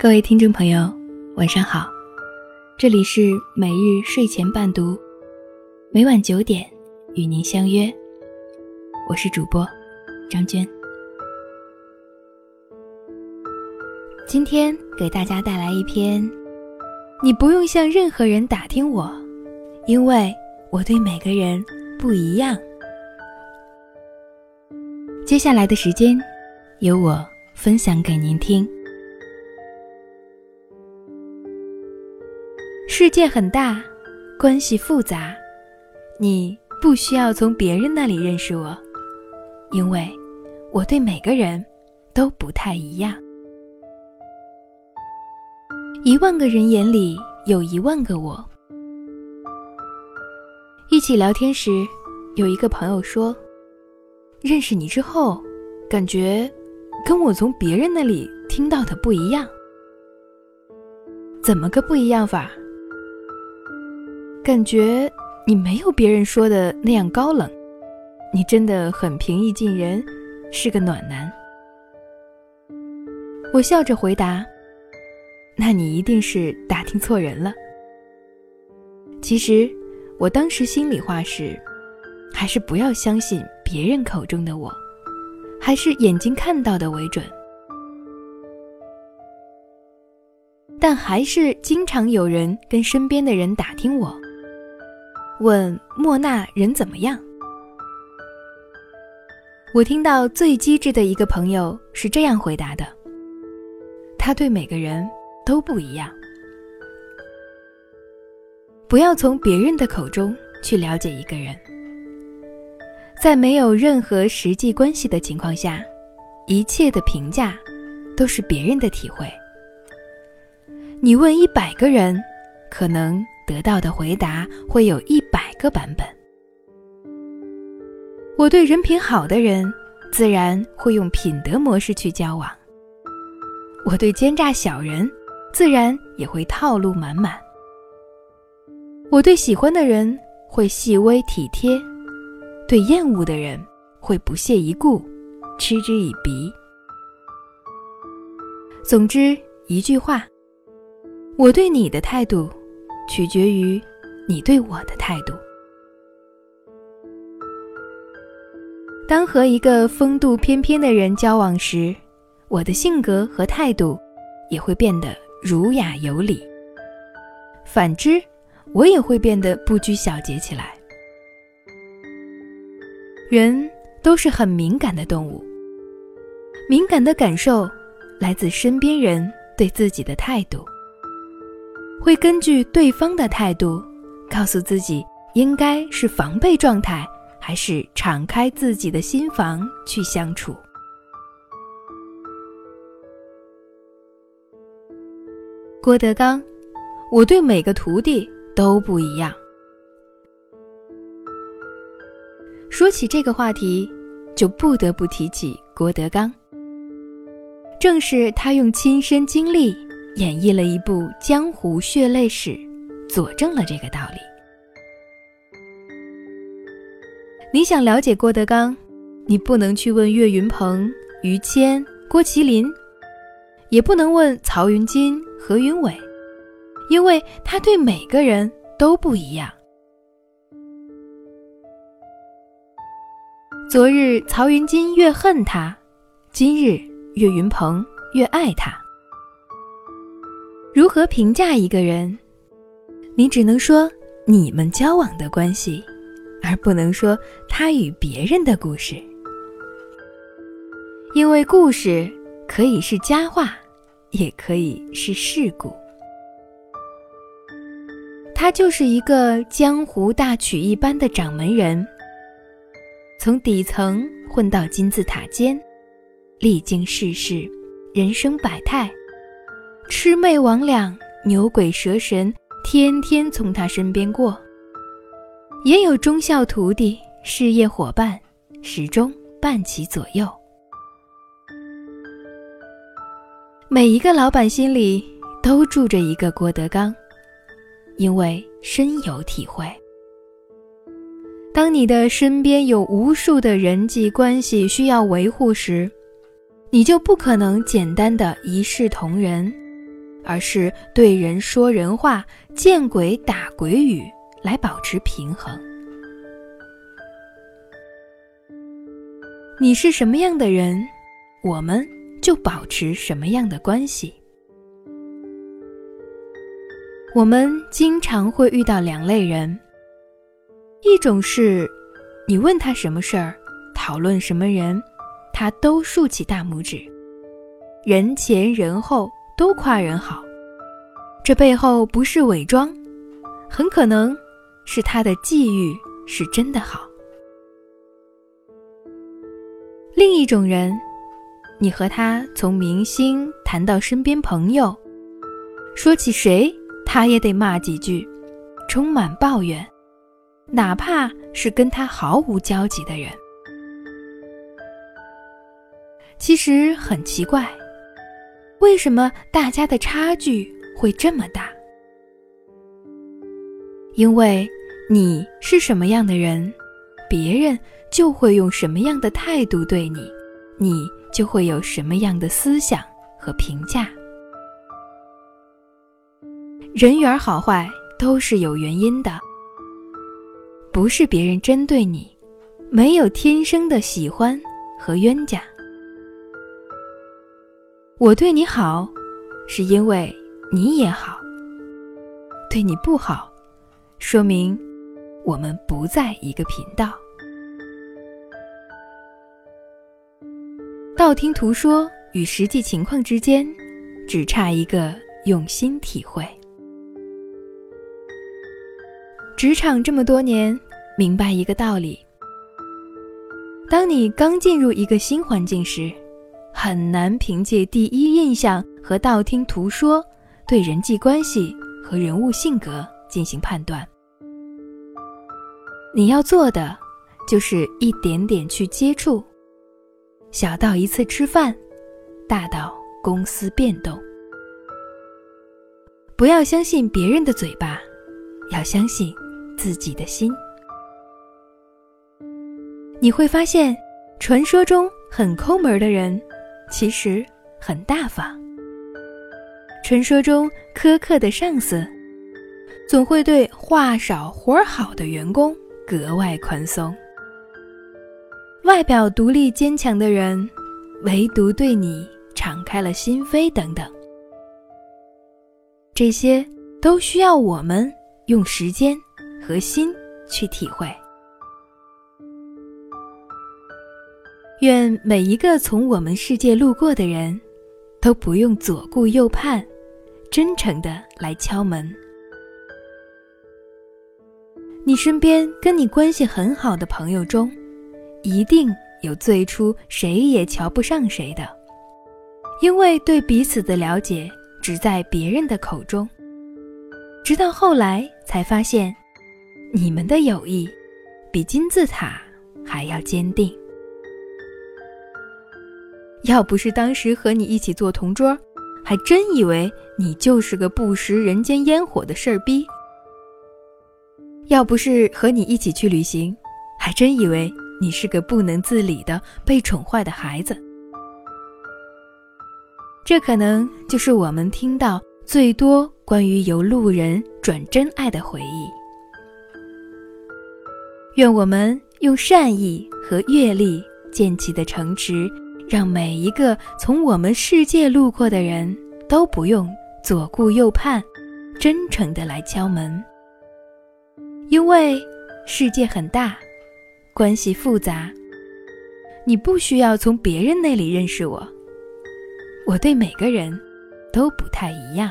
各位听众朋友，晚上好，这里是每日睡前伴读，每晚九点与您相约，我是主播张娟。今天给大家带来一篇，你不用向任何人打听我，因为我对每个人不一样。接下来的时间，由我分享给您听。世界很大，关系复杂，你不需要从别人那里认识我，因为我对每个人都不太一样。一万个人眼里有一万个我。一起聊天时，有一个朋友说：“认识你之后，感觉跟我从别人那里听到的不一样。怎么个不一样法？”感觉你没有别人说的那样高冷，你真的很平易近人，是个暖男。我笑着回答：“那你一定是打听错人了。”其实，我当时心里话是，还是不要相信别人口中的我，还是眼睛看到的为准。但还是经常有人跟身边的人打听我。问莫娜人怎么样？我听到最机智的一个朋友是这样回答的：他对每个人都不一样。不要从别人的口中去了解一个人，在没有任何实际关系的情况下，一切的评价都是别人的体会。你问一百个人，可能。得到的回答会有一百个版本。我对人品好的人，自然会用品德模式去交往；我对奸诈小人，自然也会套路满满。我对喜欢的人会细微体贴，对厌恶的人会不屑一顾，嗤之以鼻。总之一句话，我对你的态度。取决于你对我的态度。当和一个风度翩翩的人交往时，我的性格和态度也会变得儒雅有礼；反之，我也会变得不拘小节起来。人都是很敏感的动物，敏感的感受来自身边人对自己的态度。会根据对方的态度，告诉自己应该是防备状态，还是敞开自己的心房去相处。郭德纲，我对每个徒弟都不一样。说起这个话题，就不得不提起郭德纲。正是他用亲身经历。演绎了一部江湖血泪史，佐证了这个道理。你想了解郭德纲，你不能去问岳云鹏、于谦、郭麒麟，也不能问曹云金、何云伟，因为他对每个人都不一样。昨日曹云金越恨他，今日岳云鹏越爱他。如何评价一个人？你只能说你们交往的关系，而不能说他与别人的故事。因为故事可以是佳话，也可以是事故。他就是一个江湖大曲一般的掌门人，从底层混到金字塔尖，历经世事，人生百态。魑魅魍魉、牛鬼蛇神，天天从他身边过。也有忠孝徒弟、事业伙伴，始终伴其左右。每一个老板心里都住着一个郭德纲，因为深有体会。当你的身边有无数的人际关系需要维护时，你就不可能简单的一视同仁。而是对人说人话，见鬼打鬼语，来保持平衡。你是什么样的人，我们就保持什么样的关系。我们经常会遇到两类人，一种是，你问他什么事儿，讨论什么人，他都竖起大拇指，人前人后都夸人好，这背后不是伪装，很可能是他的际遇是真的好。另一种人，你和他从明星谈到身边朋友，说起谁，他也得骂几句，充满抱怨，哪怕是跟他毫无交集的人。其实很奇怪，为什么大家的差距会这么大？因为你是什么样的人，别人。就会用什么样的态度对你，你就会有什么样的思想和评价。人缘好坏都是有原因的，不是别人针对你，没有天生的喜欢和冤家。我对你好，是因为你也好；对你不好，说明我们不在一个频道。道听途说与实际情况之间，只差一个用心体会。职场这么多年，明白一个道理：当你刚进入一个新环境时，很难凭借第一印象和道听途说对人际关系和人物性格进行判断。你要做的，就是一点点去接触。小到一次吃饭，大到公司变动。不要相信别人的嘴巴，要相信自己的心。你会发现，传说中很抠门的人，其实很大方；传说中苛刻的上司，总会对话少活儿好的员工格外宽松。外表独立坚强的人，唯独对你敞开了心扉，等等，这些都需要我们用时间和心去体会。愿每一个从我们世界路过的人，都不用左顾右盼，真诚的来敲门。你身边跟你关系很好的朋友中。一定有最初谁也瞧不上谁的，因为对彼此的了解只在别人的口中，直到后来才发现，你们的友谊比金字塔还要坚定。要不是当时和你一起做同桌，还真以为你就是个不食人间烟火的事儿逼；要不是和你一起去旅行，还真以为。你是个不能自理的被宠坏的孩子，这可能就是我们听到最多关于由路人转真爱的回忆。愿我们用善意和阅历建起的城池，让每一个从我们世界路过的人都不用左顾右盼，真诚的来敲门，因为世界很大。关系复杂，你不需要从别人那里认识我。我对每个人都不太一样。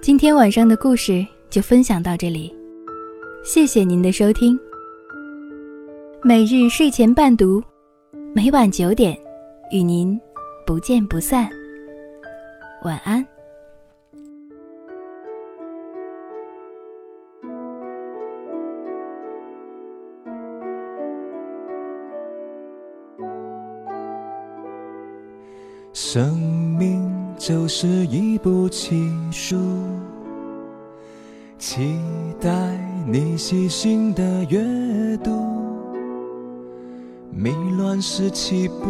今天晚上的故事就分享到这里，谢谢您的收听。每日睡前伴读，每晚九点与您不见不散。晚安。生命就是一部奇书，期待你细心的阅读。迷乱时起步，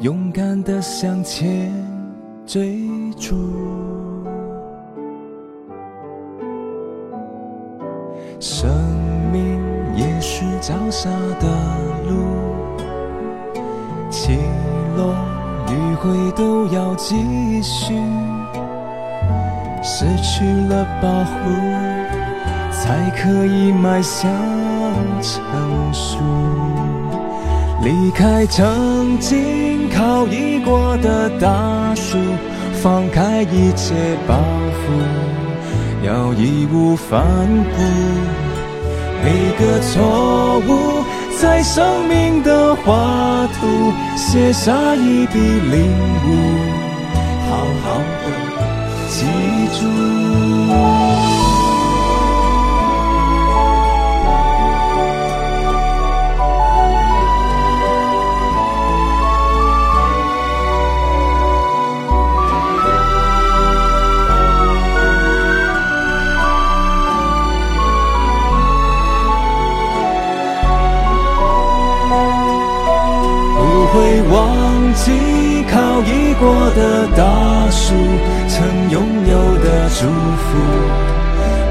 勇敢的向前追逐。生命也是脚下的路，起落迂回都要继续。失去了保护，才可以迈向成熟。离开曾经靠依过的大树，放开一切包袱，要义无反顾。每个错误，在生命的画图写下一笔领悟，好好的。记住，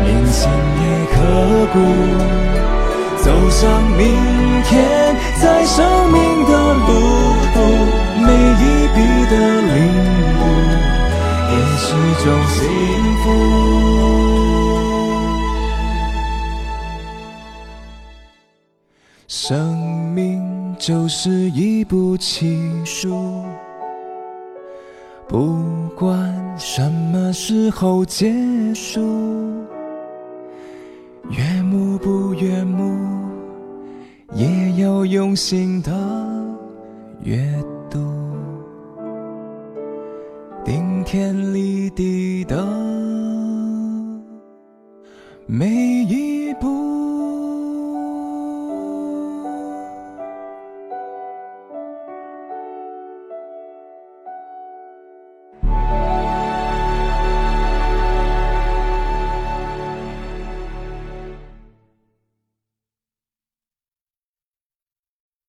铭心也刻骨。走向明天，在生命的路途，每一笔的领悟，也是种幸福。生命就是一部奇书。不管什么时候结束悦目不悦目也要用心的阅读。顶天立地的每一步